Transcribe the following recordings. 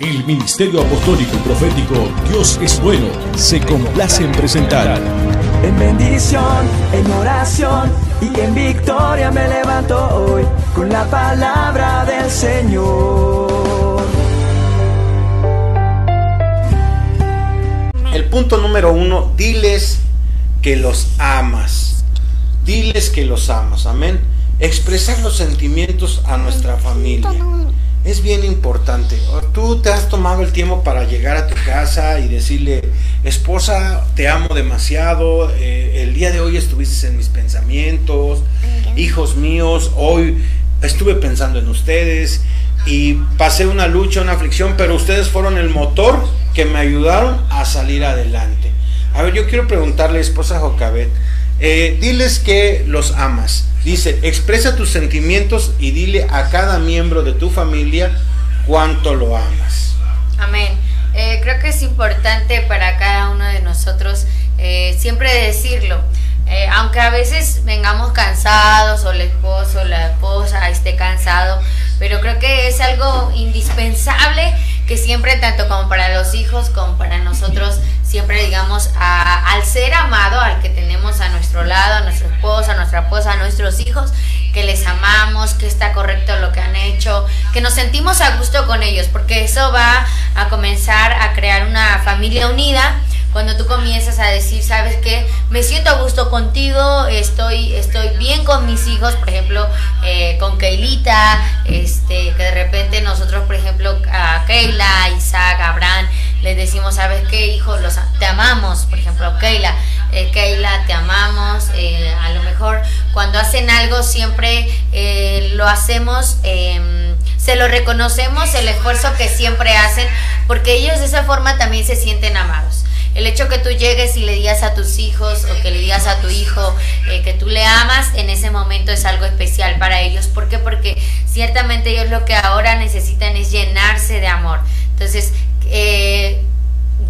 El Ministerio Apostólico y Profético Dios es Bueno se complace en presentar. En bendición, en oración y en victoria me levanto hoy con la palabra del Señor. El punto número uno, diles que los amas. Diles que los amas, amén. Expresar los sentimientos a nuestra familia es bien importante. Tú te has tomado el tiempo para llegar a tu casa y decirle, esposa, te amo demasiado, eh, el día de hoy estuviste en mis pensamientos, hijos míos, hoy estuve pensando en ustedes y pasé una lucha, una aflicción, pero ustedes fueron el motor que me ayudaron a salir adelante. A ver, yo quiero preguntarle, esposa Jocabet, eh, diles que los amas. Dice, expresa tus sentimientos y dile a cada miembro de tu familia cuánto lo amas. Amén. Eh, creo que es importante para cada uno de nosotros eh, siempre decirlo. aunque a veces vengamos cansados o el esposo o la esposa esté cansado, pero creo que es algo indispensable que siempre, tanto como para los hijos como para nosotros, siempre digamos al ser amado, al que tenemos a nuestro lado, a nuestra esposa, a nuestra esposa, a nuestros hijos, que les amamos, que está correcto lo que han hecho, que nos sentimos a gusto con ellos, porque eso va a comenzar a crear una familia unida cuando tú comienzas a decir, ¿sabes qué? Me siento a gusto contigo, estoy, estoy bien con mis hijos, por ejemplo, eh, con Keilita, este, que de repente nosotros, por ejemplo, a Keila, Isaac, Abraham, les decimos, ¿sabes qué, hijo? Los, te amamos, por ejemplo, Keila, eh, Keila, te amamos, eh, a lo mejor cuando hacen algo siempre lo hacemos em, se lo reconocemos el esfuerzo que siempre hacen, porque ellos de esa forma también se sienten amados. El hecho que tú llegues y le digas a tus hijos o que le digas a tu hijo eh, que tú le amas, en ese momento es algo especial para ellos. ¿Por qué? Porque ciertamente ellos lo que ahora necesitan es llenarse de amor. Entonces, eh,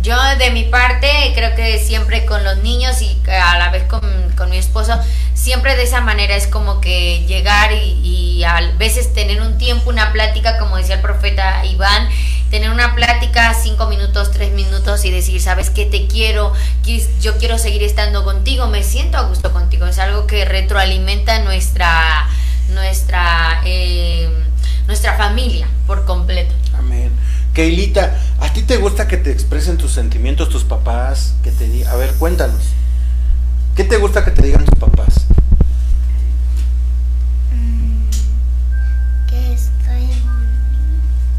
yo de mi parte creo que siempre con los niños y a la vez con, mi esposo, siempre de esa manera es como que llegar y, y, a veces tener un tiempo, una plática, como decía el profeta Iván, tener una plática, cinco minutos, tres minutos y decir, sabes que te quiero, yo quiero seguir estando contigo, me siento a gusto contigo. Es algo que retroalimenta nuestra, nuestra, eh, nuestra familia por completo. Amén. Keilita, ¿a ti te gusta que te expresen tus sentimientos tus papás? Que te a ver, cuéntanos. ¿Qué te gusta que te digan tus papás?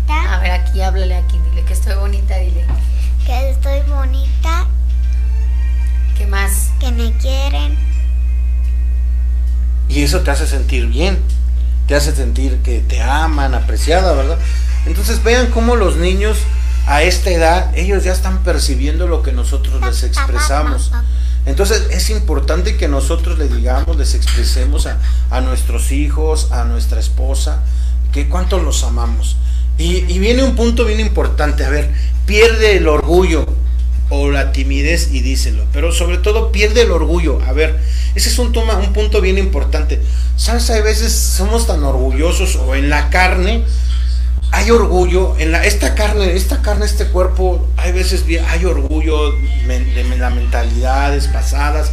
A ver, aquí háblale aquí, dile que estoy bonita, dile. Que estoy bonita. ¿Qué más? Que me quieren. Y eso te hace sentir bien, te hace sentir que te aman, apreciada, ¿verdad? Entonces vean cómo los niños a esta edad, ellos ya están percibiendo lo que nosotros les expresamos. Entonces es importante que nosotros le digamos, les expresemos a, a nuestros hijos, a nuestra esposa, que cuánto los amamos. Y, viene un punto bien importante, a ver, pierde el orgullo o la timidez y díselo, pero sobre todo pierde el orgullo, a ver, ese es un, toma, un punto bien importante. ¿Sabes? A veces somos tan orgullosos o en la carne hay orgullo, en la, esta carne, esta carne, este cuerpo, hay veces hay orgullo de las mentalidades pasadas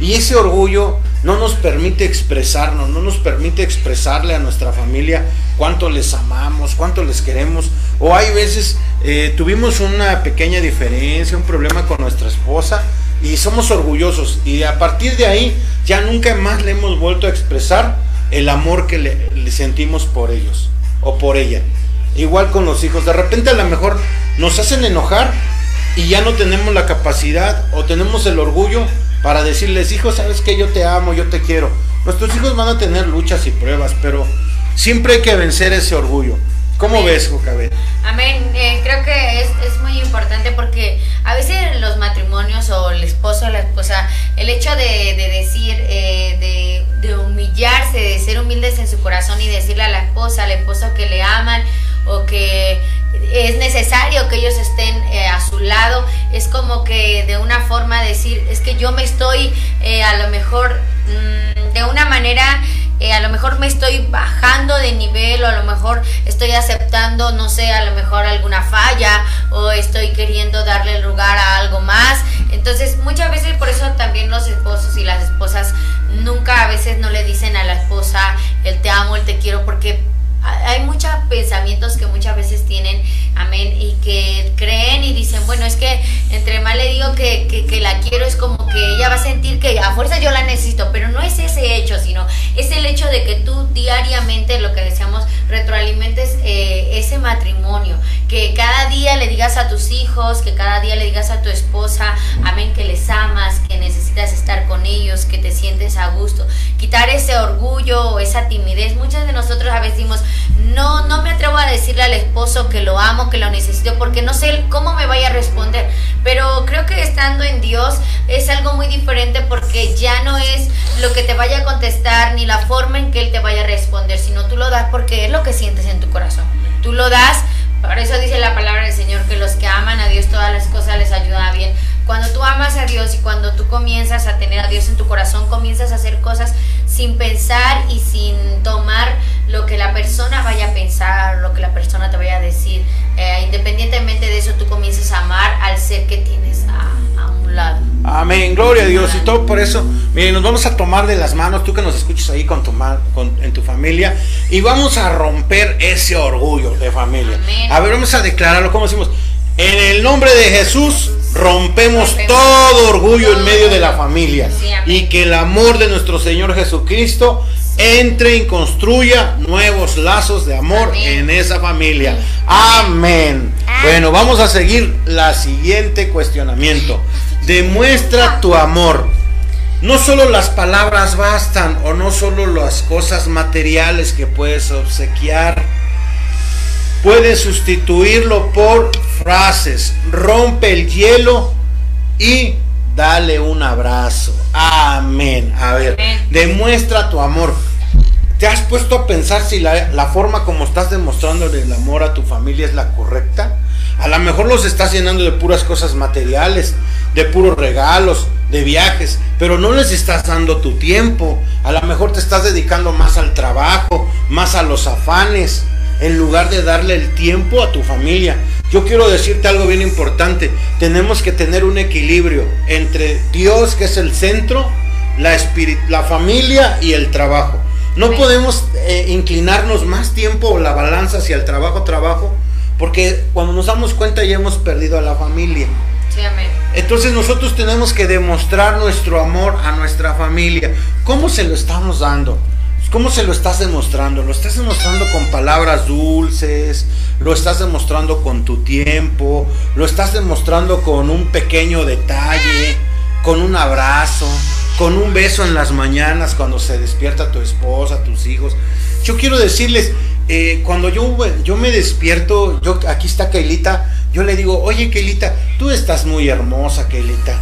y ese orgullo no nos permite expresarnos, no nos permite expresarle a nuestra familia cuánto les amamos, cuánto les queremos. O hay veces eh, tuvimos una pequeña diferencia, un problema con nuestra esposa y somos orgullosos. Y a partir de ahí ya nunca más le hemos vuelto a expresar el amor que le, le sentimos por ellos o por ella. Igual con los hijos. De repente a lo mejor nos hacen enojar y ya no tenemos la capacidad o tenemos el orgullo para decirles, hijos, sabes que yo te amo, yo te quiero. Nuestros hijos van a tener luchas y pruebas, pero siempre hay que vencer ese orgullo. ¿Cómo ves, Jocabet? Amén. Eh, creo que es, muy importante porque a veces los matrimonios o el esposo o la esposa, el hecho de, decir, eh, de, de, humillarse, de ser humildes en su corazón y decirle a la esposa, al esposo que le aman o que es necesario que ellos estén eh, a su lado, es como que de una forma decir, es que yo me estoy eh, a lo mejor mm, de una manera eh, a lo mejor me estoy bajando de nivel o a lo mejor estoy aceptando, no sé, a lo mejor alguna falla queriendo darle lugar a algo más. Entonces, muchas veces por eso también los esposos y las esposas nunca a veces no le dicen a la esposa el te amo, el te quiero, porque hay muchos pensamientos que muchas veces tienen, amén, y que creen y dicen, bueno, es que entre más le digo que, que, la quiero, es como que ella va a sentir que a fuerza yo la necesito, pero no es ese hecho, sino es el hecho de que tú diariamente, lo que decíamos, retroalimentes eh, ese matrimonio, que cada día le digas a tus hijos, que cada día le digas a tu esposa, amén, que les amas, que necesitas estar con ellos, que te sientes a gusto, quitar ese orgullo esa timidez. Muchas de nosotros a veces decimos, no, no me atrevo a decirle al esposo que lo amo, que lo necesito, porque no sé cómo me vaya a responder. Pero creo que estando en Dios es algo muy diferente porque ya no es lo que te vaya a contestar ni la forma en que Él te vaya a responder, sino tú lo das porque es lo que sientes en tu corazón. Tú lo das, por eso dice la palabra del Señor, que los que aman a Dios todas las cosas les ayudan bien. Cuando tú amas a Dios y cuando tú comienzas a tener a Dios en tu corazón, comienzas a hacer cosas sin pensar y sin tomar lo que la persona vaya a pensar, lo que la persona te vaya a decir. Eh, independientemente de eso, tú comienzas a amar al ser que tienes a, a un lado. Amén, gloria a Dios. Y todo por eso, miren, nos vamos a tomar de las manos, tú que nos escuches ahí con tu, con, en tu familia, y vamos a romper ese orgullo de familia. Amén. A ver, vamos a declararlo, ¿cómo decimos? En el nombre de Jesús rompemos todo orgullo en medio de la familia y que el amor de nuestro Señor Jesucristo entre y construya nuevos lazos de amor en esa familia. Amén. Bueno, vamos a seguir la siguiente cuestionamiento. Demuestra tu amor. No solo las palabras bastan o no solo las cosas materiales que puedes obsequiar puedes sustituirlo por frases. Rompe el hielo y dale un abrazo. Amén. A ver, demuestra tu amor. ¿Te has puesto a pensar si la, la forma como estás demostrando el amor a tu familia es la correcta? A lo mejor los estás llenando de puras cosas materiales, de puros regalos, de viajes, pero no les estás dando tu tiempo. A lo mejor te estás dedicando más al trabajo, más a los afanes, en lugar de darle el tiempo a tu familia. Yo quiero decirte algo bien importante. Tenemos que tener un equilibrio entre Dios, que es el centro, la, la familia y el trabajo. No podemos eh, inclinarnos más tiempo o la balanza hacia el trabajo, trabajo, porque cuando nos damos cuenta ya hemos perdido a la familia. Sí, amén. Entonces nosotros tenemos que demostrar nuestro amor a nuestra familia. ¿Cómo se lo estamos dando? ¿Cómo se lo estás demostrando? Lo estás demostrando con palabras dulces, lo estás demostrando con tu tiempo, lo estás demostrando con un pequeño detalle, con un abrazo, con un beso en las mañanas cuando se despierta tu esposa, tus hijos. Yo quiero decirles, eh, cuando yo, yo me despierto, yo, aquí está Keilita, yo le digo, oye Keilita, tú estás muy hermosa, Keilita.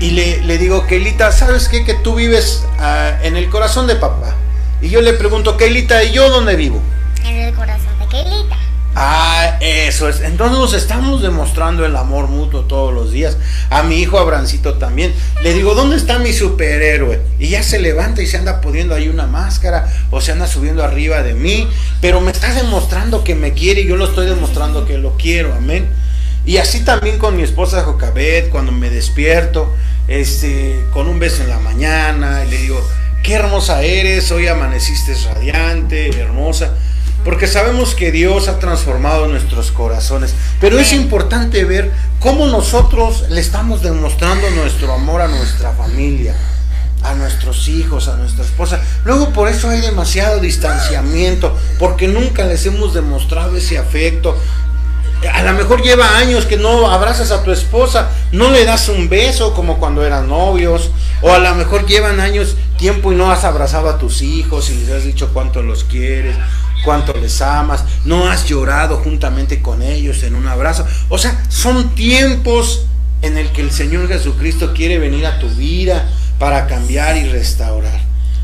Y le, digo, Keilita, ¿sabes qué? Que tú vives ah, en el corazón de papá. Y yo le pregunto, Keilita, ¿y yo dónde vivo? En el corazón de Keilita. Ah, eso es. Entonces nos estamos demostrando el amor mutuo todos los días. A mi hijo Abrancito también. Le digo, ¿dónde está mi superhéroe? Y ya se levanta y se anda poniendo ahí una máscara o se anda subiendo arriba de mí. Pero me está demostrando que me quiere y yo lo estoy demostrando que lo quiero. Amén. Y así también con mi esposa Jocabet, cuando me despierto, este, con un beso en la mañana, y le digo, qué hermosa eres, hoy amaneciste radiante, hermosa, porque sabemos que Dios ha transformado nuestros corazones, pero es importante ver cómo nosotros le estamos demostrando nuestro amor a nuestra familia, a nuestros hijos, a nuestra esposa. Luego por eso hay demasiado distanciamiento, porque nunca les hemos demostrado ese afecto, a lo mejor lleva años que no abrazas a tu esposa, no le das un beso como cuando eran novios, o a lo mejor llevan años tiempo y no has abrazado a tus hijos y les has dicho cuánto los quieres, cuánto les amas, no has llorado juntamente con ellos en un abrazo. O sea, son tiempos en el que el Señor Jesucristo quiere venir a tu vida para cambiar y restaurar.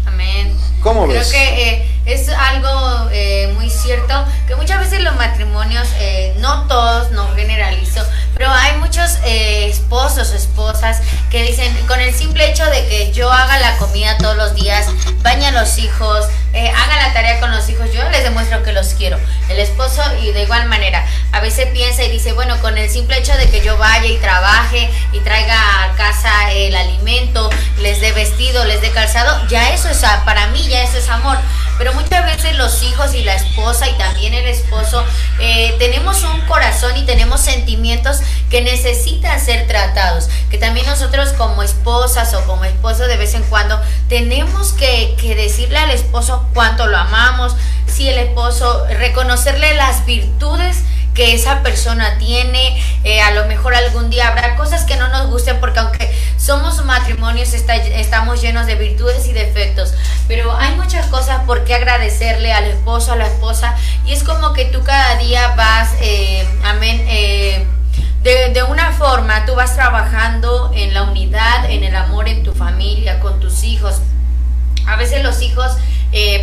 Amén. ¿Cómo Creo ves? que eh, es algo eh, muy cierto que muchas veces los matrimonios, eh, no todos, no generalizo, pero hay muchos esposos esposos o esposas que dicen, con el simple hecho de que yo haga la comida todos los días, baña a los hijos, eh, haga la tarea con los hijos, yo les demuestro que los quiero. El esposo y de igual manera, a veces piensa y dice, bueno, con el simple hecho de que yo vaya y trabaje y traiga a casa el alimento, les dé vestido, les dé calzado, ya eso es, para mí ya eso es amor. Pero muchas veces los hijos y la esposa y también el esposo eh, tenemos un corazón y tenemos sentimientos que necesitan ser tratados. Que también nosotros como esposas o como esposo de vez en cuando tenemos que, decirle al esposo cuánto lo amamos. Si el esposo, reconocerle las virtudes que esa persona tiene, eh, a lo mejor algún día habrá cosas que no nos gusten porque aunque somos matrimonios estamos llenos de virtudes y defectos, pero hay muchas cosas por qué agradecerle al esposo, a la esposa y es como que tú cada día vas, eh, amén, eh, de, de, una forma tú vas trabajando en la unidad, en el amor en tu familia, con tus hijos. A veces los hijos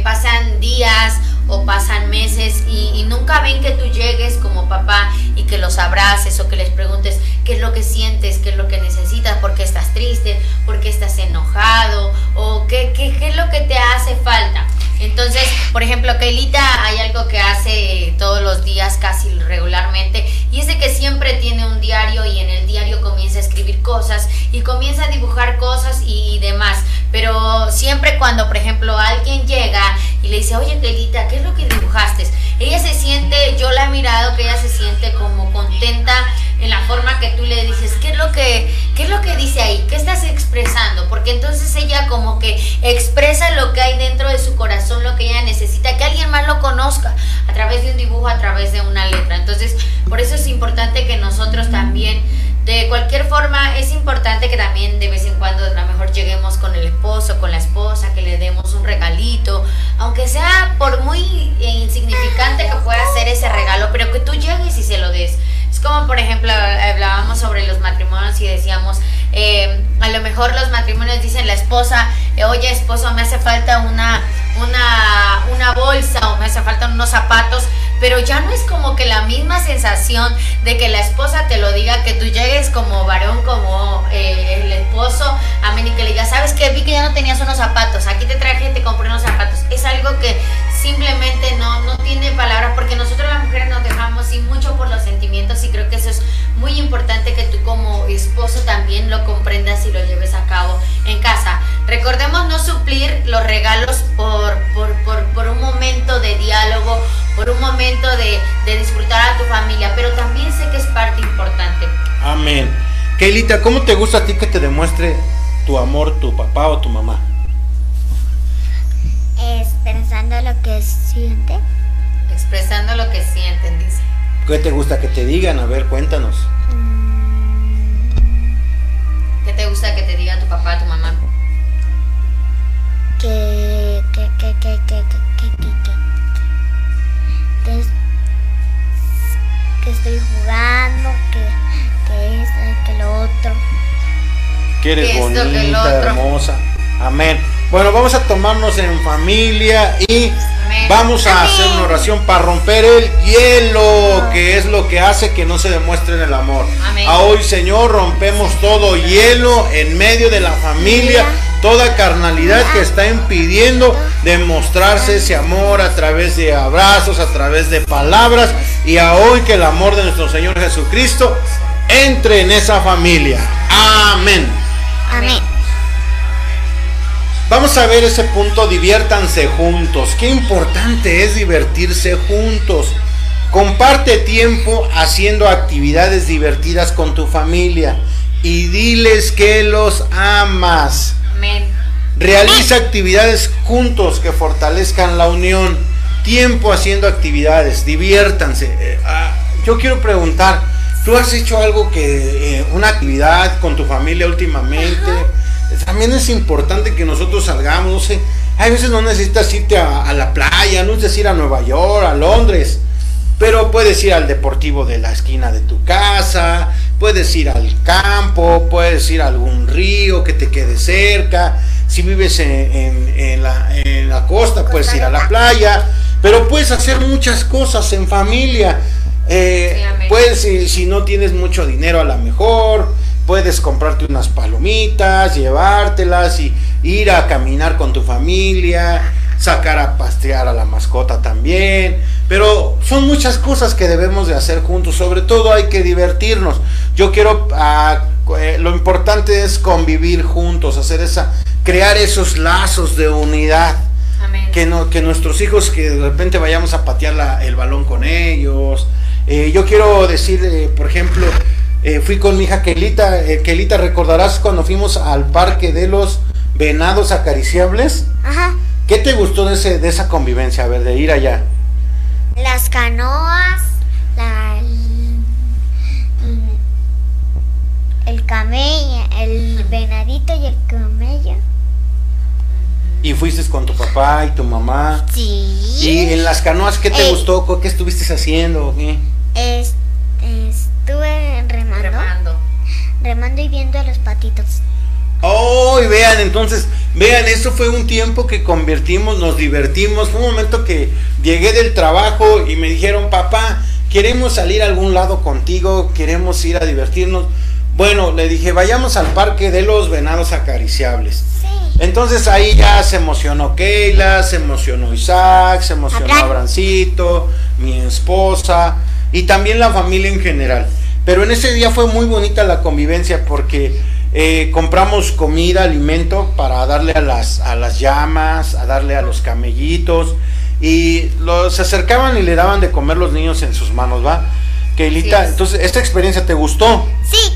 pasan días o pasan meses y, nunca ven que tú llegues como papá y que los abraces o que les preguntes qué es lo que sientes, qué es lo que necesitas, por qué estás triste, por qué estás enojado o qué, qué, qué es lo que te hace falta. Entonces, por ejemplo, Kailita hay algo que hace todos los días casi regularmente y es de que siempre tiene un diario y en el diario comienza a escribir cosas y comienza a dibujar cosas y, demás. Pero siempre cuando, por ejemplo, alguien llega y le dice, oye, Kailita, ¿qué es lo que dibujaste? Ella se siente, yo la he mirado que ella se siente como contenta en la forma que tú le dices, ¿qué es lo que, qué es lo que dice ahí? ¿Qué estás expresando? Porque entonces ella como que expresa lo que hay dentro de su corazón, lo que ella necesita, que alguien más lo conozca a través de un dibujo, a través de una letra. Entonces, por eso es importante que nosotros también de cualquier forma, es importante que también de vez en cuando a lo mejor lleguemos con el esposo, con la esposa, que le demos un regalito, aunque sea por muy insignificante que pueda ser ese regalo, pero que tú llegues y se lo des. Como, por ejemplo, hablábamos sobre los matrimonios y decíamos, eh, a lo mejor los matrimonios dicen la esposa, eh, oye esposo, me hace falta una, una, una bolsa o me hace falta unos zapatos, pero ya no es como que la misma sensación de que la esposa te lo diga, que tú llegues como varón, como eh, el esposo, amén, y que le diga, sabes que vi que ya no tenías unos zapatos, aquí te traje, te compré unos zapatos. Es algo que simplemente no, no tiene palabras, porque nosotros las mujeres nos dejamos y mucho por los sentimientos y creo que eso es muy importante que tú como esposo también lo comprendas y lo lleves a cabo en casa. Recordemos no suplir los regalos por, por, por, por un momento de diálogo, por un momento de, de, disfrutar a tu familia, pero también sé que es parte importante. Amén. Keilita, ¿cómo te gusta a ti que te demuestre tu amor tu papá o tu mamá? Expresando lo que siente. Expresando lo que sienten, dice. ¿Qué te gusta que te digan? A ver, cuéntanos. ¿Qué te gusta que te diga tu papá, tu mamá? Que, que, que, que, que, que, que, que, que estoy jugando, que, que esto, que lo otro. Que eres bonita, hermosa. Amén. Bueno, vamos a tomarnos en familia y vamos a hacer una oración para romper el hielo, que es lo que hace que no se demuestre el amor. A hoy, Señor, rompemos todo hielo en medio de la familia, toda carnalidad que está impidiendo demostrarse ese amor a través de abrazos, a través de palabras, y a hoy que el amor de nuestro Señor Jesucristo entre en esa familia. Amén. Amén. Vamos a ver ese punto, diviértanse juntos. Qué importante es divertirse juntos. Comparte tiempo haciendo actividades divertidas con tu familia y diles que los amas. Amén. Realiza actividades juntos que fortalezcan la unión. Tiempo haciendo actividades, diviértanse. Eh, ah, yo quiero preguntar, ¿tú has hecho algo que, eh, una actividad con tu familia últimamente? También es importante que nosotros salgamos, no sé, hay veces no necesitas irte a, a la playa, no necesitas ir a Nueva York, a Londres, pero puedes ir al deportivo de la esquina de tu casa, puedes ir al campo, puedes ir a algún río que te quede cerca. Si vives en, en- en la, en la costa, puedes ir a la playa. Pero puedes hacer muchas cosas en familia. Eh, Sí, puedes, si, si no tienes mucho dinero, a lo mejor puedes comprarte unas palomitas, llevártelas y ir a caminar con tu familia, sacar a pastear a la mascota también. Pero son muchas cosas que debemos de hacer juntos, sobre todo hay que divertirnos. Yo quiero, ah, eh, lo importante es convivir juntos, hacer esa, crear esos lazos de unidad. Amén. Que, no, que nuestros hijos, que de repente vayamos a patear la- el balón con ellos. Eh, yo quiero decir, eh, por ejemplo, eh, fui con mi hija Kelita. Eh, Kelita, ¿recordarás cuando fuimos al parque de los venados acariciables? Ajá. ¿Qué te gustó de, ese, de esa convivencia? A ver, de ir allá. Las canoas, la, el, el camello, el venadito y el camello. Y fuiste con tu papá y tu mamá. Sí. Y en las canoas, ¿qué te Eh. gustó? ¿Qué estuviste haciendo? ¿Qué? Es- estuve remando, Remando. remando y viendo a los patitos. Oh, y vean, entonces, vean, eso fue un tiempo que convertimos, nos divertimos. Fue un momento que llegué del trabajo y me dijeron, papá, queremos salir a algún lado contigo, queremos ir a divertirnos. Bueno, le dije, vayamos al parque de los venados acariciables. Sí. Entonces ahí ya se emocionó Keila, se emocionó Isaac, se emocionó. Abrancito, mi esposa y también la familia en general. Pero en ese día fue muy bonita la convivencia porque eh, compramos comida, alimento para darle a las, a las llamas, a darle a los camellitos y los se acercaban y le daban de comer los niños en sus manos, ¿va? Keilita, es. entonces esta experiencia te gustó. Sí.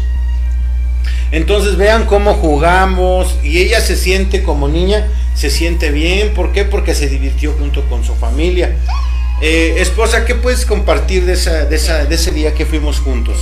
Entonces vean cómo jugamos y ella se siente como niña, se siente bien. ¿Por qué? Porque se divirtió junto con su familia. Eh, esposa, ¿qué puedes compartir de, esa, de, esa, de ese día que fuimos juntos?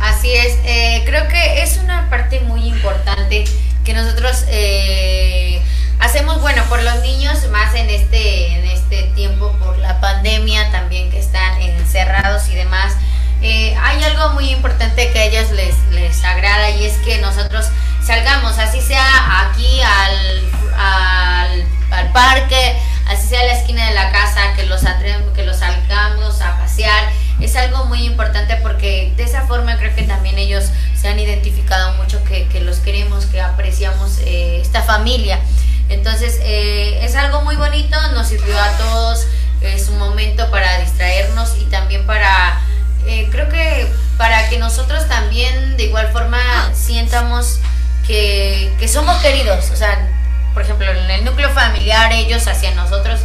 Así es, eh, creo que es una parte muy importante que nosotros eh, hacemos, bueno, por los niños, más en este, en este tiempo, por la pandemia también que están encerrados y demás. Eh, hay algo muy importante que a ellos les, les agrada y es que nosotros salgamos, así sea aquí al, al, al parque, así sea la esquina de la casa, que los, que los salgamos a pasear. Es algo muy importante porque de esa forma creo que también ellos se han identificado mucho que, que los queremos, que apreciamos eh, esta familia. Entonces eh, es algo muy bonito, nos sirvió a todos, es un momento para distraernos y también para, eh, creo que para que nosotros también de igual forma sientamos que, que somos queridos, o sea, por ejemplo, en el núcleo familiar ellos hacia nosotros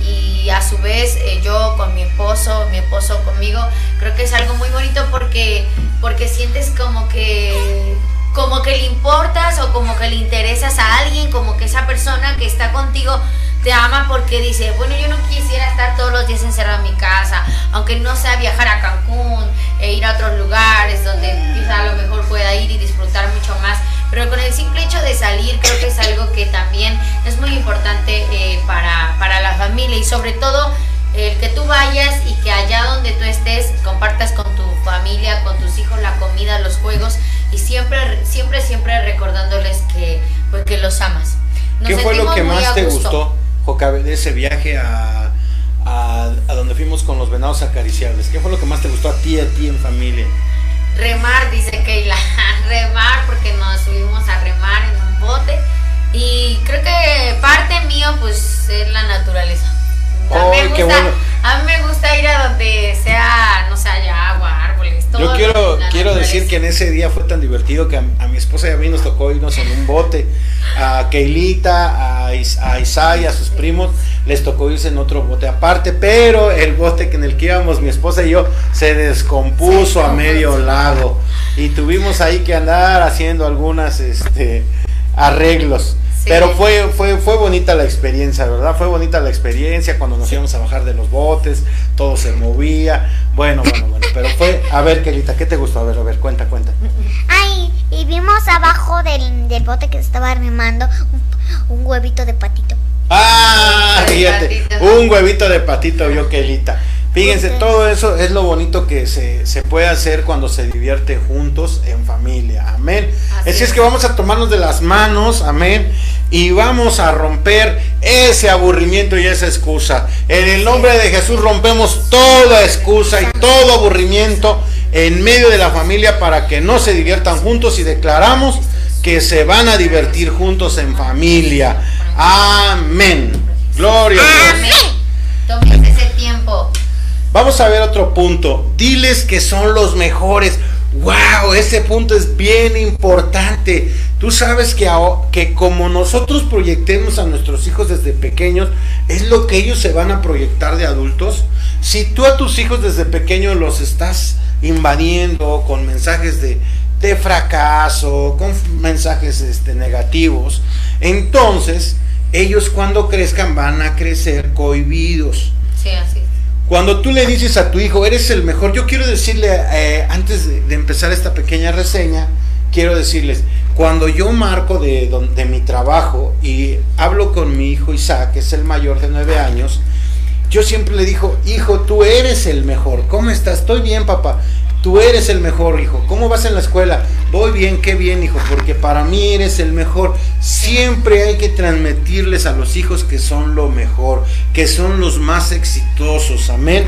y a su vez eh, yo con mi esposo, mi esposo conmigo, creo que es algo muy bonito porque, porque sientes como que como que le importas o como que le interesas a alguien, como que esa persona que está contigo te ama porque dice, bueno, yo no quisiera estar todos los días encerrado en mi casa, aunque no sea viajar a Cancún e ir a otros lugares donde quizá a lo mejor pueda ir y disfrutar mucho más, pero con el simple hecho de salir creo que es algo que también es muy importante eh, para, para la familia y sobre todo el que tú vayas y que allá donde tú estés compartas con tu familia, con tus hijos la comida, los juegos y siempre, siempre, siempre recordándoles que, pues, que los amas. Nos ¿Qué fue lo que más te gustó, Jocabe, de ese viaje a, a, a donde fuimos con los venados acariciables? ¿Qué fue lo que más te gustó a ti, a ti en familia? Remar, dice Keila. remar porque nos subimos a remar en un bote. Y creo que parte mío, pues, es la naturaleza. A mí, ¡Ay, me gusta, bueno! a mí me gusta ir a donde sea, no sé, haya agua, árboles, todo. Yo quiero, quiero decir que en ese día fue tan divertido que a, a mi esposa y a mí nos tocó irnos en un bote. A Keilita, a, Is- a Isai, a sus primos, les tocó irse en otro bote aparte, pero el bote en el que íbamos mi esposa y yo se descompuso a medio lago y tuvimos ahí que andar haciendo algunas este, arreglos. Pero fue, fue, fue bonita la experiencia, ¿verdad? Fue bonita la experiencia cuando nos íbamos a bajar de los botes, todo se movía. Bueno, bueno, bueno. Pero fue, a ver, Kelita, ¿qué te gustó? A ver, a ver, cuenta, cuenta. Ay, y vimos abajo del, del bote que estaba remando un, un huevito de patito. Ah, fíjate, un huevito de patito vio Kelita. Fíjense, todo eso es lo bonito que se, se puede hacer cuando se divierte juntos en familia. Amén. Así es. que vamos a tomarnos de las manos, amén, y vamos a romper ese aburrimiento y esa excusa. En el nombre de Jesús rompemos toda excusa y todo aburrimiento en medio de la familia para que no se diviertan juntos y declaramos que se van a divertir juntos en familia. Amén. Gloria a Dios. Amén. ese tiempo. Vamos a ver otro punto. Diles que son los mejores. Wow, ese punto es bien importante. Tú sabes que, que como nosotros proyectemos a nuestros hijos desde pequeños, es lo que ellos se van a proyectar de adultos. Si tú a tus hijos desde pequeños los estás invadiendo con mensajes de, de fracaso, con mensajes este, negativos, entonces ellos cuando crezcan van a crecer cohibidos. Sí, así. Cuando tú le dices a tu hijo, eres el mejor, yo quiero decirle, eh, antes de, empezar esta pequeña reseña, quiero decirles, cuando yo marco de, de mi trabajo y hablo con mi hijo Isaac, que es el mayor de nueve años, yo siempre le digo, hijo, tú eres el mejor, ¿cómo estás? Estoy bien, papá. Tú eres el mejor, hijo. ¿Cómo vas en la escuela? Voy bien, qué bien, hijo, porque para mí eres el mejor. Siempre hay que transmitirles a los hijos que son lo mejor, que son los más exitosos. Amén.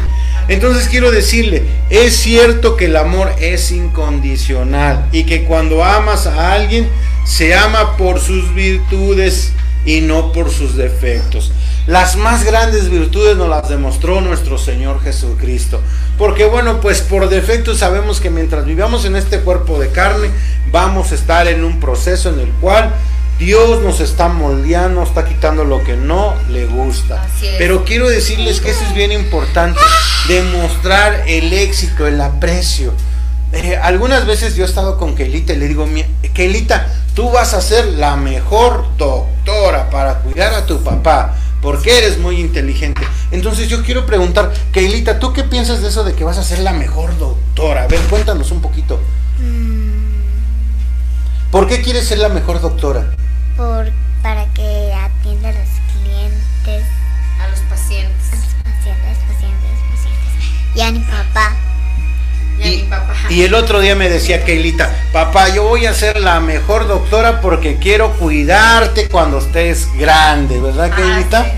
Entonces quiero decirle, es cierto que el amor es incondicional y que cuando amas a alguien, se ama por sus virtudes y no por sus defectos. Las más grandes virtudes nos las demostró nuestro Señor Jesucristo. Porque bueno, pues por defecto sabemos que mientras vivamos en este cuerpo de carne, vamos a estar en un proceso en el cual Dios nos está moldeando, está quitando lo que no le gusta. Pero quiero decirles que eso es bien importante, demostrar el éxito, el aprecio. Eh, algunas veces yo he estado con Kelita y le digo, Kelita, tú vas a ser la mejor doctora para cuidar a tu papá porque eres muy inteligente. Entonces yo quiero preguntar, Keilita, ¿tú qué piensas de eso de que vas a ser la mejor doctora? A ver, cuéntanos un poquito. Mm. ¿Por qué quieres ser la mejor doctora? Por, para que atienda a los clientes. A los pacientes. A los pacientes, pacientes, pacientes. Y a mi papá. Y, el otro día me decía Keilita, papá, yo voy a ser la mejor doctora porque quiero cuidarte cuando estés grande, ¿verdad, ah, Keilita?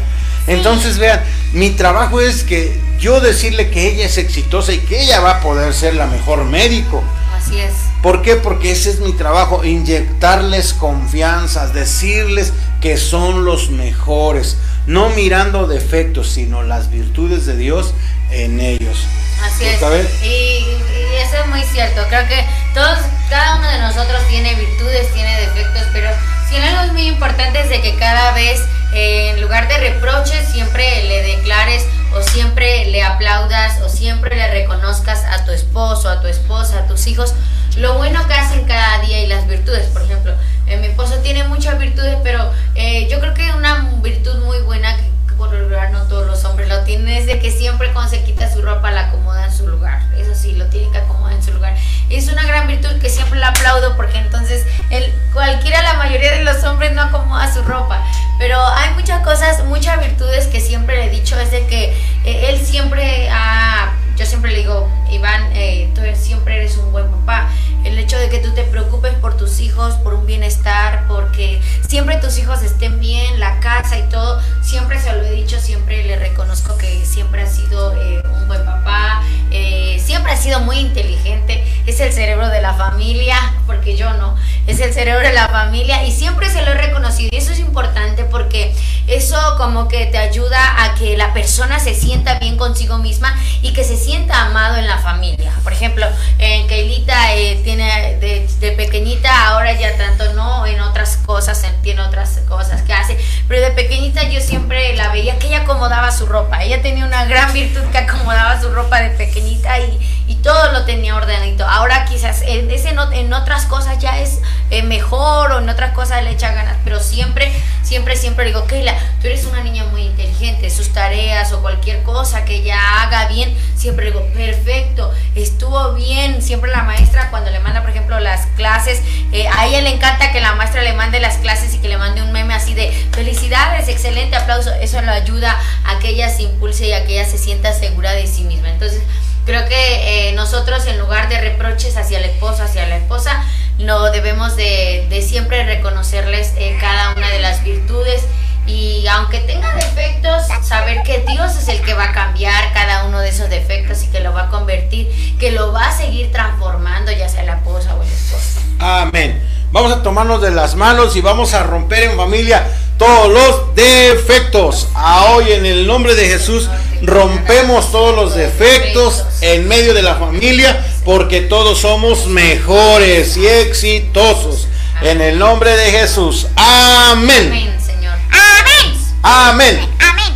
Entonces, vean, mi trabajo es que yo decirle que ella es exitosa y que ella va a poder ser la mejor médico. Así es. ¿Por qué? Porque ese es mi trabajo, inyectarles confianza, decirles que son los mejores, no mirando defectos, sino las virtudes de Dios en ellos. Así es. Y, eso es muy cierto. Creo que todos, cada uno de nosotros tiene virtudes, tiene defectos, pero si algo es muy importante es de que cada vez, eh, en lugar de reproches, siempre le declares o siempre le aplaudas o siempre le reconozcas a tu esposo, a tu esposa, a tus hijos, lo bueno que hacen cada día y las virtudes. Por ejemplo, eh, mi esposo tiene muchas virtudes, pero eh, yo creo que una virtud muy buena que por lo no todos los hombres lo tienen, es de que siempre cuando se quita su ropa la acomoda en su lugar. Eso sí, lo tienen que acomodar en su lugar. Es una gran virtud que siempre la aplaudo porque entonces el, cualquiera, la mayoría de los hombres no acomoda su ropa. Pero hay muchas cosas, muchas virtudes que siempre le he dicho, es de que eh, él siempre ha, yo siempre le digo, Iván, eh, tú siempre eres un buen papá. El hecho de que tú te preocupes por tus hijos, por un bienestar, porque siempre tus hijos estén bien, la casa y todo, siempre se lo he dicho, siempre le reconozco que siempre ha sido eh, un buen papá, eh, siempre ha sido muy inteligente, es el cerebro de la familia, porque yo no, es el cerebro de la familia y siempre se lo he reconocido. Y eso es importante porque eso como que te ayuda a que la persona se sienta bien consigo misma y que se sienta amado en la familia. Por ejemplo, en Keilita eh, tiene de, pequeñita, ahora ya tanto no, en otras cosas, tiene otras cosas que hace, pero de pequeñita yo siempre la veía que ella acomodaba su ropa, ella tenía una gran virtud que acomodaba su ropa de pequeñita y, y todo lo tenía ordenadito. Ahora quizás en, ese, en otras cosas ya es eh, mejor o en otras cosas le echa ganas, pero siempre, siempre, siempre digo, Keila, tú eres una niña muy inteligente, sus tareas o cualquier cosa que ella haga bien, siempre digo, perfecto, estuvo bien, siempre la maestra cuando le manda, por ejemplo, las clases, eh, a ella le encanta que la maestra le mande las clases y que le mande un meme así de felicidades, excelente aplauso, eso lo ayuda a que ella se impulse y a que ella se sienta segura de sí misma. Entonces, creo que eh, nosotros en lugar de reproches hacia el esposo, hacia la esposa, no debemos de, siempre reconocerles eh, cada una de las virtudes y aunque tenga defectos, saber que Dios es el que va a cambiar cada uno de esos defectos y que lo va a convertir, que lo va a seguir transformando, ya sea la esposa o el esposo. Amén. Vamos a tomarnos de las manos y vamos a romper en familia todos los defectos. A hoy en el nombre de Jesús rompemos todos los defectos en medio de la familia porque todos somos mejores y exitosos. En el nombre de Jesús. Amén. Amén. Amén. Amén.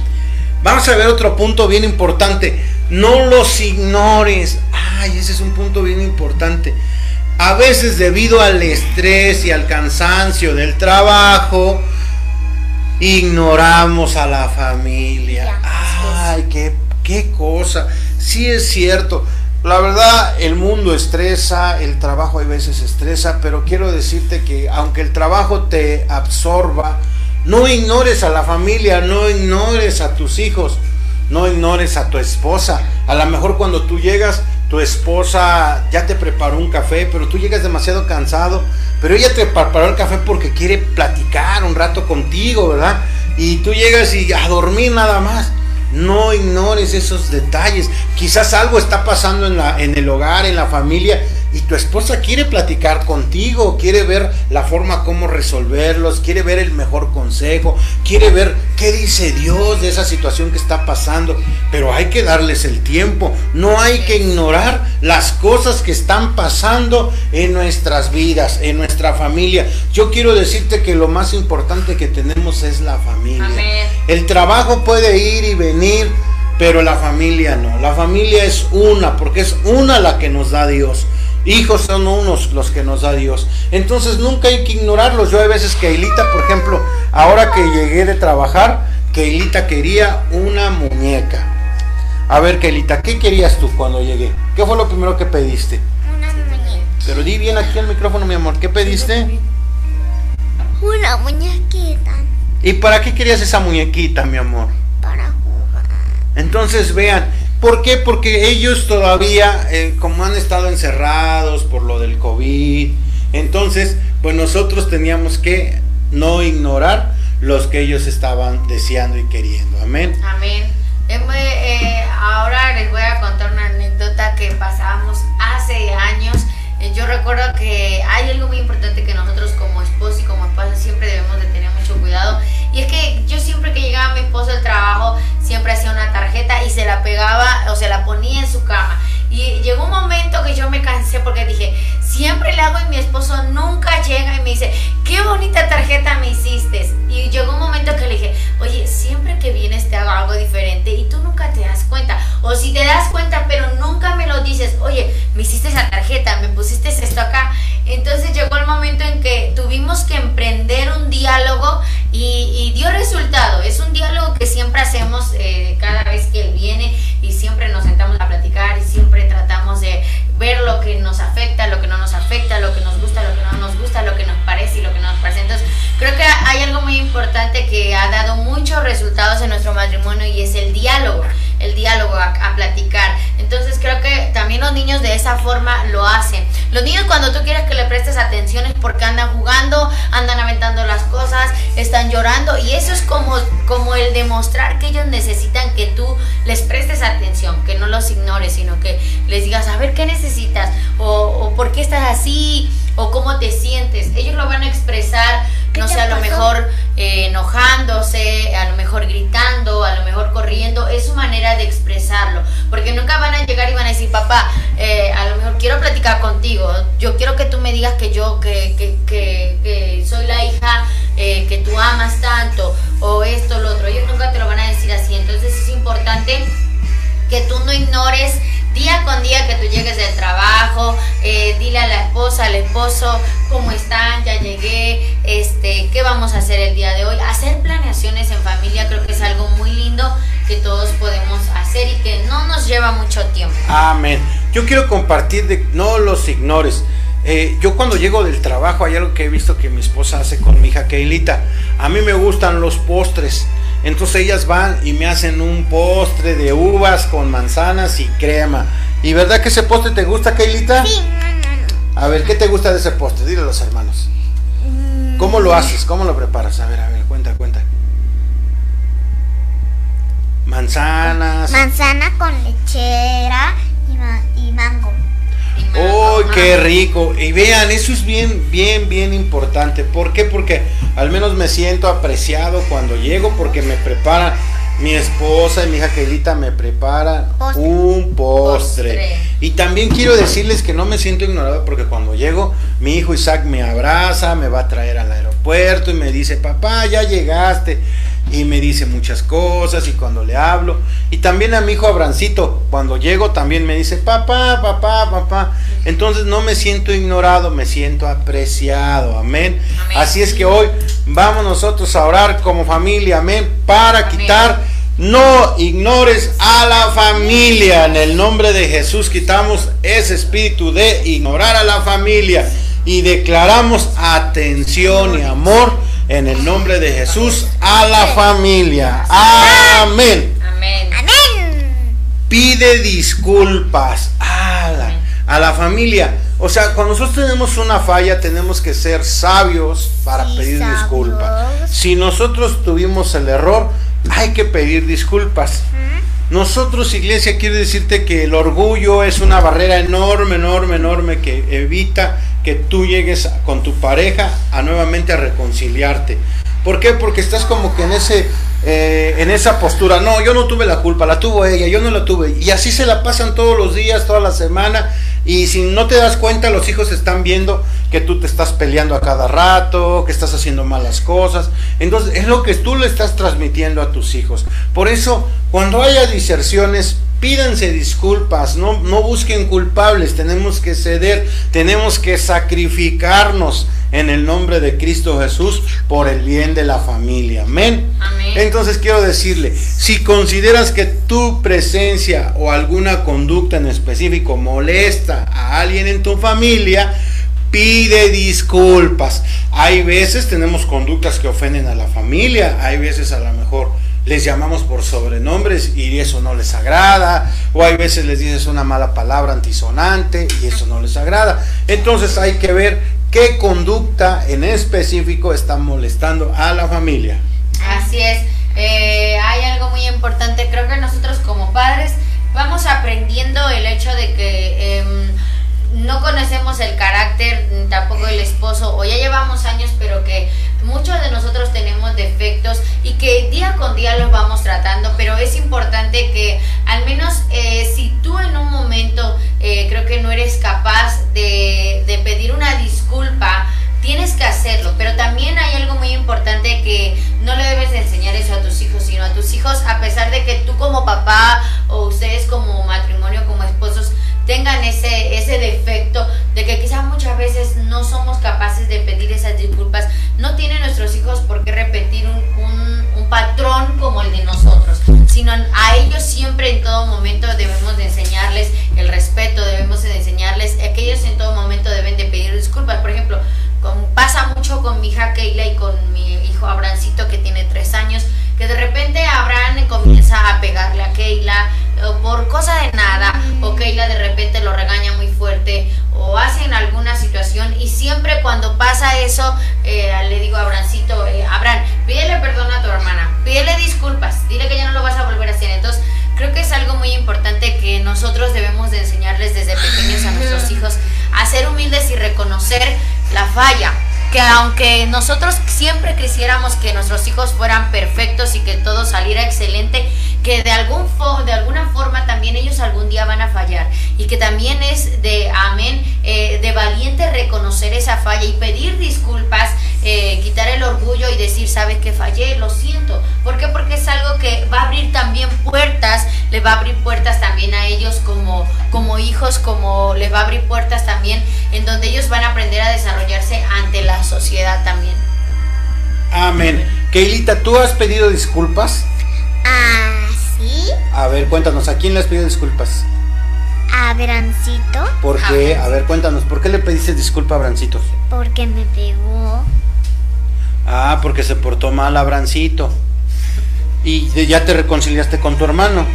Vamos a ver otro punto bien importante. No los ignores. Ay, ese es un punto bien importante. A veces debido al estrés y al cansancio del trabajo, ignoramos a la familia. Ay, qué, qué cosa. Sí es cierto. La verdad, el mundo estresa, el trabajo a veces estresa, pero quiero decirte que aunque el trabajo te absorba, no ignores a la familia, no ignores a tus hijos, no ignores a tu esposa. A lo mejor cuando tú llegas, tu esposa ya te preparó un café, pero tú llegas demasiado cansado, pero ella te preparó el café porque quiere platicar un rato contigo, ¿verdad? Y tú llegas y a dormir nada más. No ignores esos detalles. Quizás algo está pasando en, en el hogar, en la familia, y tu esposa quiere platicar contigo, quiere ver la forma como resolverlos, quiere ver el mejor consejo, quiere ver qué dice Dios de esa situación que está pasando. Pero hay que darles el tiempo. No hay que ignorar las cosas que están pasando en nuestras vidas, en nuestra familia. Yo quiero decirte que lo más importante que tenemos es la familia. Amén. El trabajo puede ir y venir, pero la familia no. La familia es una, porque es una la que nos da Dios. Hijos son unos los que nos da Dios. Entonces nunca hay que ignorarlos. Yo hay veces que Ailita, por ejemplo, ahora que llegué de trabajar, que Ailita quería una muñeca. A ver, Keilita, ¿qué querías tú cuando llegué? ¿Qué fue lo primero que pediste? Una muñeca. Pero di bien aquí al micrófono, mi amor. ¿Qué pediste? Una muñequita ¿Y para qué querías esa muñequita, mi amor? para jugar. Entonces vean, ¿por qué? Porque ellos todavía, eh, como han estado encerrados por lo del COVID, entonces, pues nosotros teníamos que no ignorar los que ellos estaban deseando y queriendo. Amén. Amén. Eh, muy, eh, ahora les voy a contar una anécdota que pasábamos hace años. Eh, yo recuerdo que hay algo muy importante que nosotros como esposo y como esposa siempre debemos de tener mucho cuidado. Y es que yo siempre que llegaba mi esposo del trabajo, siempre hacía una tarjeta y se la pegaba o se la ponía en su cama. Y llegó un momento que yo me cansé porque dije, siempre le hago y mi esposo nunca llega y me dice, qué bonita tarjeta me hiciste. Y llegó un momento que le dije, oye, siempre que vienes te hago algo diferente y tú nunca te das cuenta. O si te das cuenta, pero nunca me lo dices, oye, me hiciste esa tarjeta, me pusiste esto acá. Entonces llegó el momento en que tuvimos que emprender un diálogo y, dio resultado. Es un diálogo que siempre hacemos eh, cada vez que él viene y siempre nos sentamos a platicar y siempre tratamos de ver lo que nos afecta, lo que no nos afecta, lo que nos gusta, lo que no nos gusta, lo que nos parece y lo que no nos parece. Entonces, creo que hay algo muy importante que ha dado muchos resultados en nuestro matrimonio y es el diálogo, el diálogo a, a platicar. Entonces, creo que también los niños de esa forma lo hacen. Los niños cuando tú quieres que le prestes atención es porque andan jugando, andan aventando las cosas, están llorando y eso es como, como el demostrar que ellos necesitan que tú les prestes atención, que no los ignores, sino que les digas, a ver, ¿qué necesitas? O, o por qué estás así, o cómo te sientes. Ellos lo van a expresar, ¿Qué no sé, a lo mejor eh, enojándose, a lo mejor gritando, a lo mejor corriendo, es su manera de expresarlo, porque nunca van a llegar y van a decir, papá, eh, a lo mejor quiero platicar contigo, yo quiero que tú me digas que yo, que, que, que, soy la hija eh, que tú amas tanto, o esto, lo otro, ellos nunca te lo van a decir así, entonces es importante que tú no ignores día con día que tú llegues del trabajo, eh, dile a la esposa, al esposo, cómo están, ya llegué, este, qué vamos a hacer el día de hoy. Hacer planeaciones en familia creo que es algo muy lindo que todos podemos hacer y que no nos lleva mucho tiempo. Amén. Yo quiero compartir de no los ignores. Eh, yo cuando llego del trabajo hay algo que he visto que mi esposa hace con mi hija Keilita. A mí me gustan los postres. Entonces ellas van y me hacen un postre de uvas con manzanas y crema. ¿Y verdad que ese postre te gusta, Kailita? Sí. A ver, ¿qué te gusta de ese postre? Dile a los hermanos. Mm. ¿Cómo lo haces? ¿Cómo lo preparas? A ver, a ver, cuenta, cuenta. Manzanas. Manzana con lechera y mango. Y más, ¡Oh, ajá. qué rico! Y vean, eso es bien, bien, bien importante. ¿Por qué? Porque al menos me siento apreciado cuando llego porque me prepara mi esposa y mi hija Keilita me prepara Postre. un postre. Postre. Y también quiero decirles que no me siento ignorado porque cuando llego, mi hijo Isaac me abraza, me va a traer al aeropuerto y me dice, papá, ya llegaste. Y me dice muchas cosas y cuando le hablo. Y también a mi hijo Abrancito, cuando llego también me dice, papá, papá, papá. Entonces no me siento ignorado, me siento apreciado. Amén. Amén. Así es que hoy vamos nosotros a orar como familia. Amén. Para Amén. quitar no ignores a la familia. En el nombre de Jesús quitamos ese espíritu de ignorar a la familia y declaramos atención y amor en el nombre de Jesús a la familia. Amén. Amén. Amén. Pide disculpas a la, a la familia. O sea, cuando nosotros tenemos una falla, tenemos que ser sabios para Sí, pedir sabios. disculpas. Si nosotros tuvimos el error, hay que pedir disculpas. Nosotros, iglesia, quiero decirte que el orgullo es una barrera enorme, enorme, enorme que evita que tú llegues con tu pareja a nuevamente a reconciliarte. ¿Por qué? Porque estás como que en ese eh, en esa postura. No, yo no tuve la culpa, la tuvo ella, yo no la tuve. Y así se la pasan todos los días, toda la semana. Y si no te das cuenta, los hijos están viendo que tú te estás peleando a cada rato, que estás haciendo malas cosas. Entonces, es lo que tú le estás transmitiendo a tus hijos. Por eso, cuando haya diserciones, pídanse disculpas, no, no busquen culpables, tenemos que ceder, tenemos que sacrificarnos en el nombre de Cristo Jesús por el bien de la familia. Amén. Amén. Entonces quiero decirle, si consideras que tu presencia o alguna conducta en específico molesta a alguien en tu familia, pide disculpas. Hay veces tenemos conductas que ofenden a la familia, hay veces a lo mejor les llamamos por sobrenombres y eso no les agrada, o hay veces les dices una mala palabra antisonante y eso no les agrada. Entonces hay que ver qué conducta en específico está molestando a la familia. Así es. Eh, hay algo muy importante. Creo que nosotros como padres vamos aprendiendo el hecho de que em, no conocemos el carácter, tampoco el esposo, o ya llevamos años, pero que muchos de nosotros tenemos defectos y que día con día los vamos tratando, pero es importante que al menos eh, si tú en un momento eh, creo que no eres capaz de, de pedir una disculpa, tienes que hacerlo, pero también hay algo muy importante que no le debes de enseñar eso a tus hijos, sino a tus hijos, a pesar de que tú como papá o ustedes como hija Keila y con mi hijo Abrancito que tiene tres años, que de repente Abraham comienza a pegarle a Keila por cosa de nada, o Keila de repente lo regaña muy fuerte, o hacen alguna situación, y siempre cuando pasa eso, eh, le digo a Abrancito, eh, Abraham, pídele perdón a tu hermana, pídele disculpas, dile que ya no lo vas a volver a hacer. Entonces, creo que es algo muy importante que nosotros debemos de enseñarles desde pequeños a nuestros hijos a ser humildes y reconocer la falla. Que aunque nosotros siempre quisiéramos que nuestros hijos fueran perfectos y que todo saliera excelente, que de, algún fo- de alguna forma también ellos algún día van a fallar. Y que también es de, amén, eh, de valiente reconocer esa falla y pedir disculpas, eh, quitar el orgullo y decir, sabes que fallé, lo siento. ¿Por qué? Porque es algo que va a abrir también puertas, le va a abrir puertas también a ellos como, como hijos, como les va a abrir puertas también en donde ellos van a aprender a desarrollarse ante la sociedad también. Amén. Keilita, ¿tú has pedido disculpas? Ah, sí. A ver, cuéntanos, ¿a quién le has pedido disculpas? A Brancito, ¿Por qué? A ver, cuéntanos, ¿por qué le pediste disculpa a Brancito? porque me pegó. Ah, porque se portó mal a Brancito. Y ya te reconciliaste con tu hermano.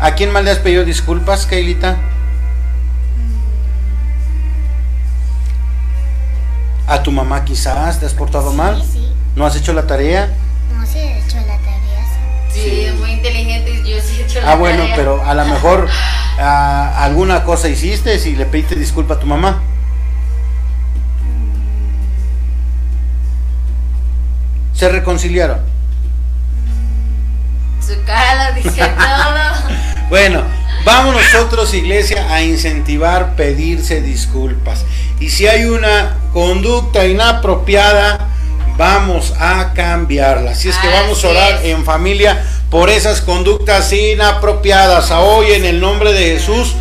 ¿A quién más le has pedido disculpas, Keilita? ¿A tu mamá quizás te has portado mal? Sí, sí. ¿No has hecho la tarea? No se he hecho la tarea. sí. Sí, hecho la Ah, bueno, tarea. pero a lo mejor ah, alguna cosa hiciste si le pediste disculpa a tu mamá. Se reconciliaron. Su cara lo dice todo. Bueno, vamos nosotros, iglesia, a incentivar pedirse disculpas. Y si hay una conducta inapropiada, vamos a cambiarla. Así es que vamos a orar es. en familia por esas conductas inapropiadas. A hoy, en el nombre de Jesús,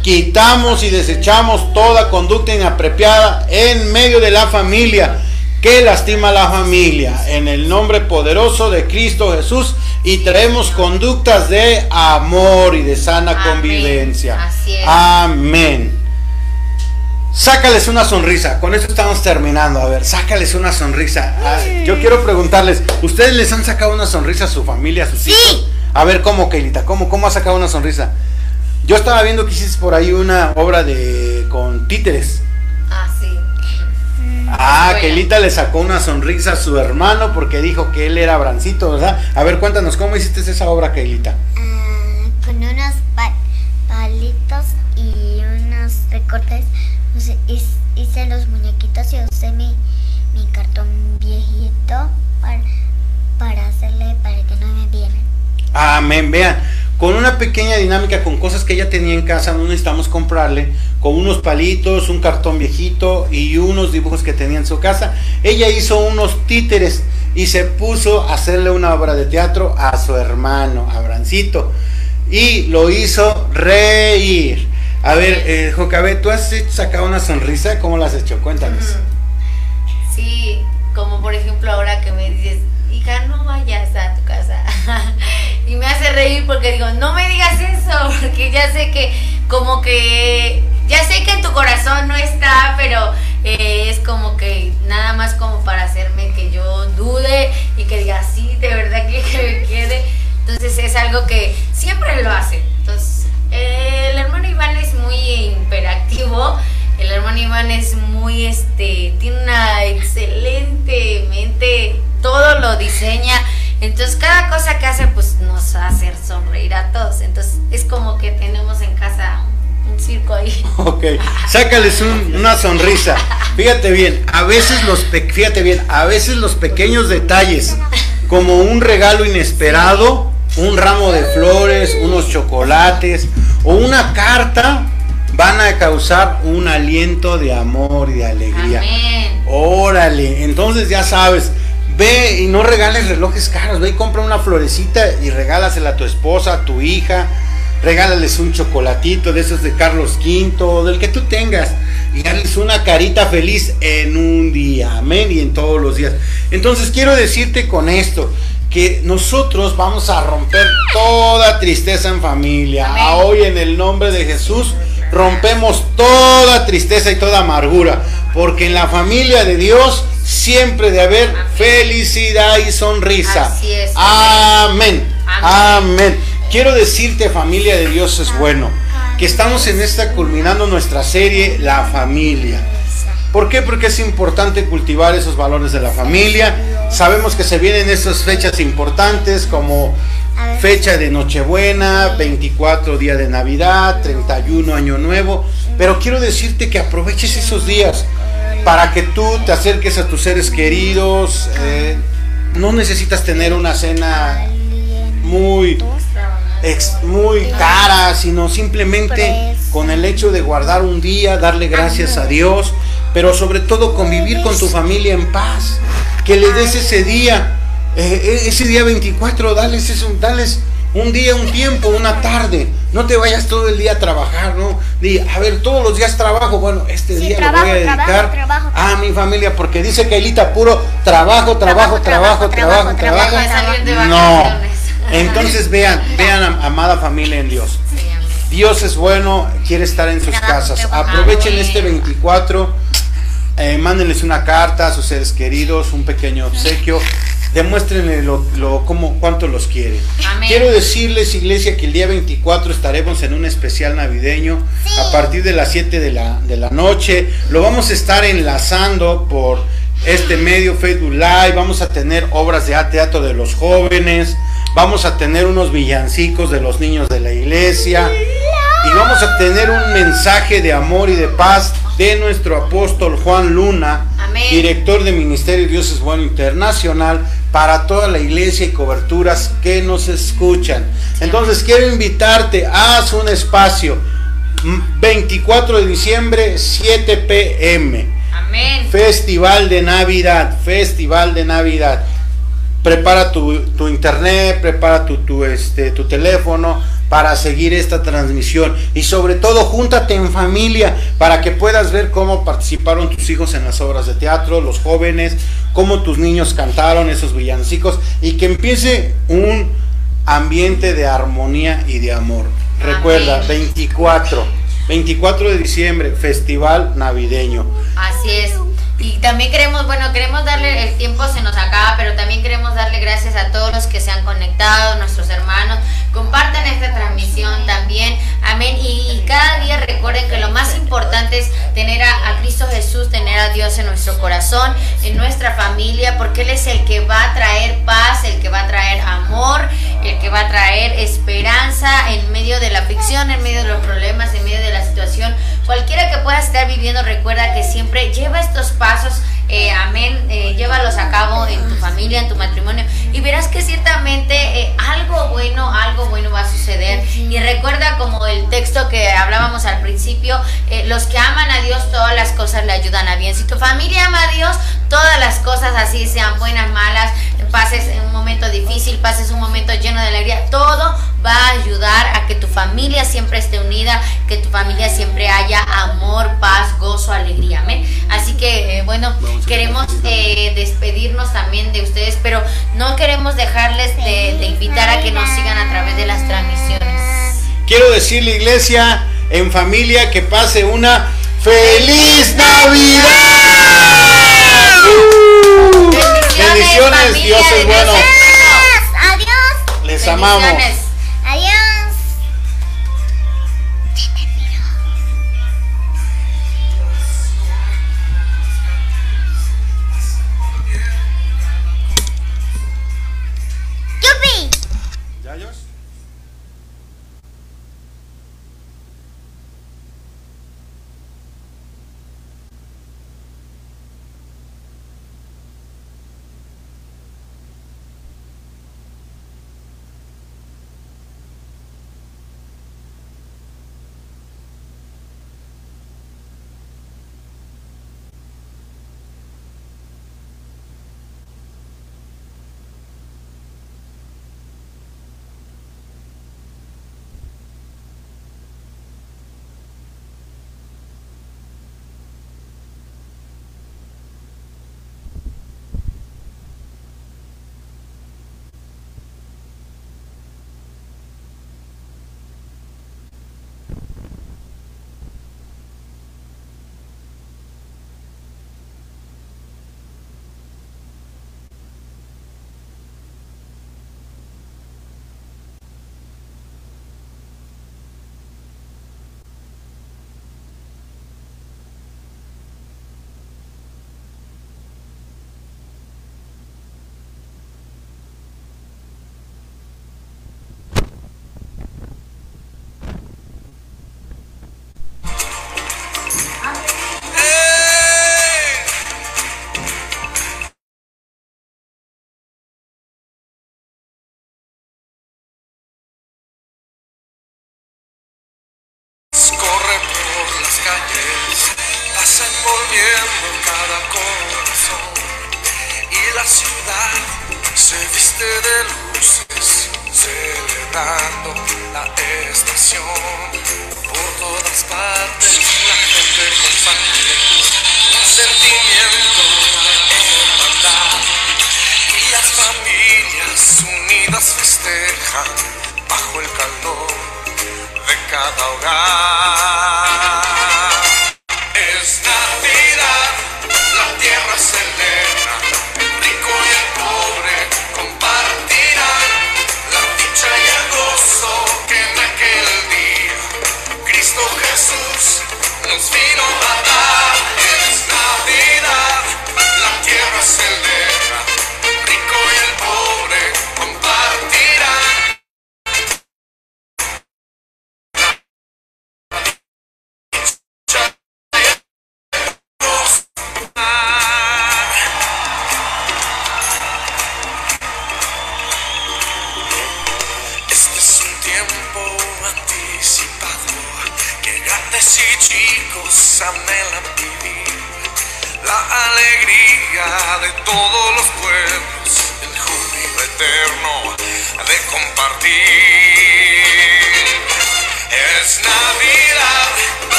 quitamos y desechamos toda conducta inapropiada en medio de la familia que lastima a la familia. En el nombre poderoso de Cristo Jesús y traemos conductas de amor y de sana Amén. convivencia. Así es. Amén. Sácales una sonrisa. Con esto estamos terminando. A ver, sácales una sonrisa. Ah, yo quiero preguntarles, ¿ustedes les han sacado una sonrisa a su familia, a sus Sí. hijos? A ver, ¿cómo, Keilita? ¿Cómo, ¿Cómo ha sacado una sonrisa? Yo estaba viendo que hiciste por ahí una obra de con títeres. Ah. Ah, Bueno. Keilita le sacó una sonrisa a su hermano porque dijo que él era Brancito, ¿verdad? A ver, cuéntanos, ¿cómo hiciste esa obra, Keilita? Ah, con unos pa- palitos y unos recortes hice, hice los muñequitos y usé mi, mi cartón viejito para, para hacerle para que no me vieran. Amén, vean, con una pequeña dinámica, con cosas que ella tenía en casa, no necesitamos comprarle, con unos palitos, un cartón viejito y unos dibujos que tenía en su casa, ella hizo unos títeres y se puso a hacerle una obra de teatro a su hermano, a y lo hizo reír. A ver, eh, Jocabe, ¿tú has sacado una sonrisa? ¿Cómo lo has hecho? Cuéntanos. Sí, como por ejemplo ahora que me dices, hija, no vayas a tu casa. y me hace reír porque digo, no me digas eso, porque ya sé que como que, ya sé que en tu corazón no está, pero eh, es como que nada más como para hacerme que yo dude y que diga, sí, de verdad que, que me quede. Entonces es algo que siempre lo hace. Entonces, eh, el hermano Iván es muy hiperactivo. El hermano Iván es muy, este, tiene una excelente mente, todo lo diseña. Entonces, cada cosa que hace, pues nos hace sonreír a todos. Entonces, es como que tenemos en casa un circo ahí. Ok, sácales un- una sonrisa. Fíjate bien, a veces los pe- fíjate bien, a veces los pequeños detalles, como un regalo inesperado, un ramo de flores, unos chocolates o una carta, van a causar un aliento de amor y de alegría. Amén. Órale, entonces ya sabes, ve y no regales relojes caros, ve y compra una florecita y regálasela a tu esposa, a tu hija, regálales un chocolatito de esos de Carlos V, del que tú tengas, y hazles una carita feliz en un día, amén, y en todos los días. Entonces quiero decirte con esto, que nosotros vamos a romper toda tristeza en familia. Amén. Hoy en el nombre de Jesús rompemos toda tristeza y toda amargura, porque en la familia de Dios siempre de haber Amén. felicidad y sonrisa. Así es. Amén. Amén. Amén. Quiero decirte, familia de Dios es bueno, que estamos en esta culminando nuestra serie La familia. ¿Por qué? Porque es importante cultivar esos valores de la familia. Sabemos que se vienen esas fechas importantes como fecha de Nochebuena, 24 día de Navidad, 31 Año Nuevo. Pero quiero decirte que aproveches esos días para que tú te acerques a tus seres queridos. eh, no necesitas tener una cena muy ex- muy cara, sino simplemente con el hecho de guardar un día, darle gracias a Dios, pero sobre todo convivir con tu familia en paz, que le des ese día, eh, eh, ese día 24, dales, eso, dales un día, un tiempo, una tarde, no te vayas todo el día a trabajar, ¿no? Di, a ver, todos los días trabajo, bueno, este Sí, día trabajo, lo voy a dedicar trabajo, a mi familia, porque dice Kailita puro trabajo, trabajo, trabajo, Trabajo, trabajo, No. Entonces vean, vean, am- amada familia en Dios. Dios es bueno, quiere estar en sus casas. Aprovechen Amén. este 24, eh, mándenles una carta a sus seres queridos, un pequeño obsequio, demuéstrenle lo, lo- cómo, cuánto los quieren. Amén. Quiero decirles, iglesia, que el día 24 estaremos en un especial navideño a partir de las 7 de la, de la noche. Lo vamos a estar enlazando por este medio Facebook Live. Vamos a tener obras de teatro de los jóvenes. Vamos a tener unos villancicos de los niños de la iglesia. Y vamos a tener un mensaje de amor y de paz de nuestro apóstol Juan Luna, Amén. director de Ministerio Dios es Bueno Internacional, para toda la iglesia y coberturas que nos escuchan. Entonces quiero invitarte, haz un espacio. mm, 24 de diciembre, 7 pm. Amén. Festival de Navidad, Festival de Navidad. Prepara tu, tu internet, prepara tu, tu, este, tu teléfono para seguir esta transmisión. Y sobre todo, júntate en familia para que puedas ver cómo participaron tus hijos en las obras de teatro, los jóvenes, cómo tus niños cantaron esos villancicos y que empiece un ambiente de armonía y de amor. Recuerda, Amén. 24, 24 de diciembre, Festival Navideño. Así es. Y también queremos, bueno, queremos darle, el tiempo se nos acaba, pero también queremos darle gracias a todos los que se han conectado, nuestros hermanos. Compartan esta transmisión también. Amén. Y, cada día recuerden que lo más importante es tener a, a Cristo Jesús, tener a Dios en nuestro corazón, en nuestra familia, porque Él es el que va a traer paz, el que va a traer amor, el que va a traer esperanza en medio de la aflicción, en medio de los problemas, en medio de la situación. Cualquiera que pueda estar viviendo, recuerda que siempre lleva estos pasos, eh, amén, eh, llévalos a cabo en tu familia, en tu matrimonio, y verás que ciertamente eh, algo bueno, algo bueno va a suceder. Y recuerda como el texto que hablábamos al principio, eh, los que aman a Dios, todas las cosas le ayudan a bien. Si tu familia ama a Dios, todas las cosas así sean buenas, malas, pases un momento difícil, pases un momento lleno de alegría, todo va a ayudar a que tu familia siempre esté unida, que tu familia siempre haya amor, paz, gozo, alegría. Amén. Así que, eh, bueno, queremos eh, despedirnos también de ustedes, pero no queremos dejarles de, de invitar a que nos sigan a través de las transmisiones. Quiero decirle, iglesia, en familia, que pase una feliz Navidad. ¡Uh! Bendiciones, familia, Dios es bueno. Adiós. Les amamos. Se viste de luces, celebrando la estación. Por todas partes la gente comparte un sentimiento de hermandad y las familias unidas festejan bajo el calor de cada hogar.